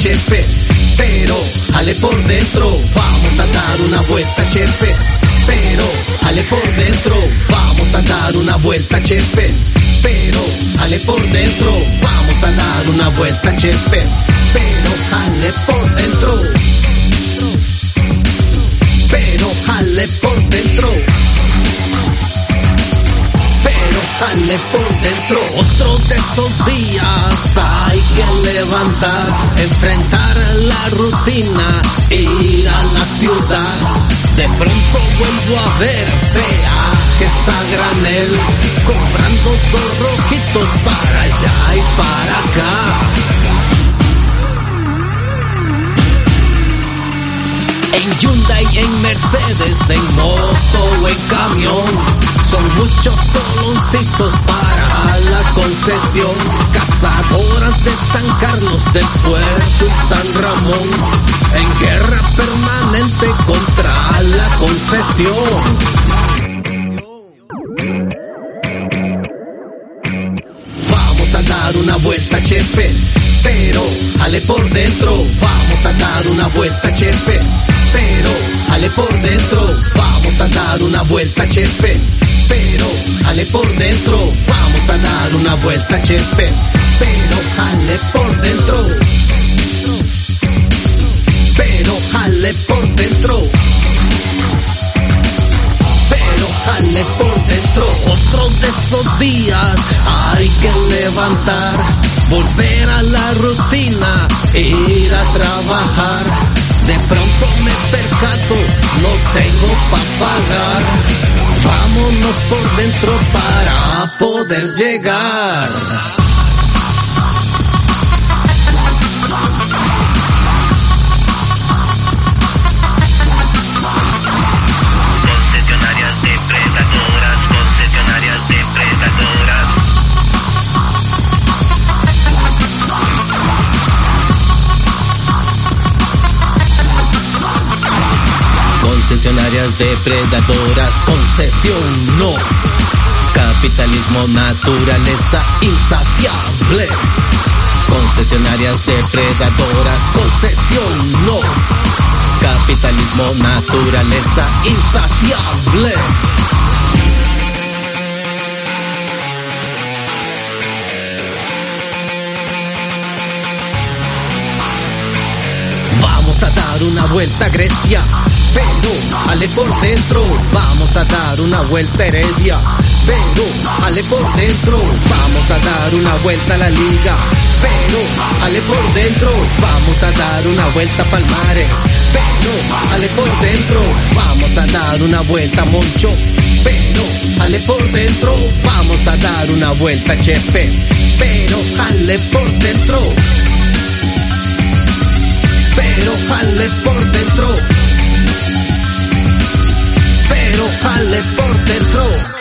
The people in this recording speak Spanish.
chefe, pero jale por dentro, vamos a dar una vuelta, chefe, pero jale por dentro, vamos a dar una vuelta, chefe, pero jale por dentro, vamos a dar una vuelta, chefe, pero jale por dentro, pero jale por dentro. Jale por dentro otro de esos días hay que levantar, enfrentar la rutina, ir a la ciudad. De pronto vuelvo a ver, vea que está granel, comprando dos rojitos para allá y para acá. En Hyundai, en Mercedes, en moto o en camión. Son muchos coloncitos para la concesión. Cazadoras de San Carlos del Puerto San Ramón. En guerra permanente contra la concesión. Vamos a dar una vuelta, chefe, pero jale por dentro. Vamos a dar una vuelta, chefe, pero jale por dentro. Vamos a dar una vuelta, chefe, por dentro. Vamos a dar una vuelta, chefe, pero jale por dentro. Pero jale por dentro pero jale por dentro. Otro de esos días hay que levantar, volver a la rutina, ir a trabajar. De pronto percato, no tengo pa' pagar. Vámonos por dentro para poder llegar. Concesionarias depredadoras, concesión no. Capitalismo, naturaleza insaciable. Concesionarias depredadoras, concesión no. Capitalismo, naturaleza insaciable. Vamos a dar una vuelta a Grecia, pero ale por dentro. Vamos a dar una vuelta Heredia, pero ale por dentro. Vamos a dar una vuelta a la liga, pero ale por dentro. Vamos a dar una vuelta a Palmares, pero ale por dentro. Vamos a dar una vuelta a Moncho, pero ale por dentro. Vamos a dar una vuelta a Chepe, pero jale por dentro pero jale por dentro. Pero jale por dentro.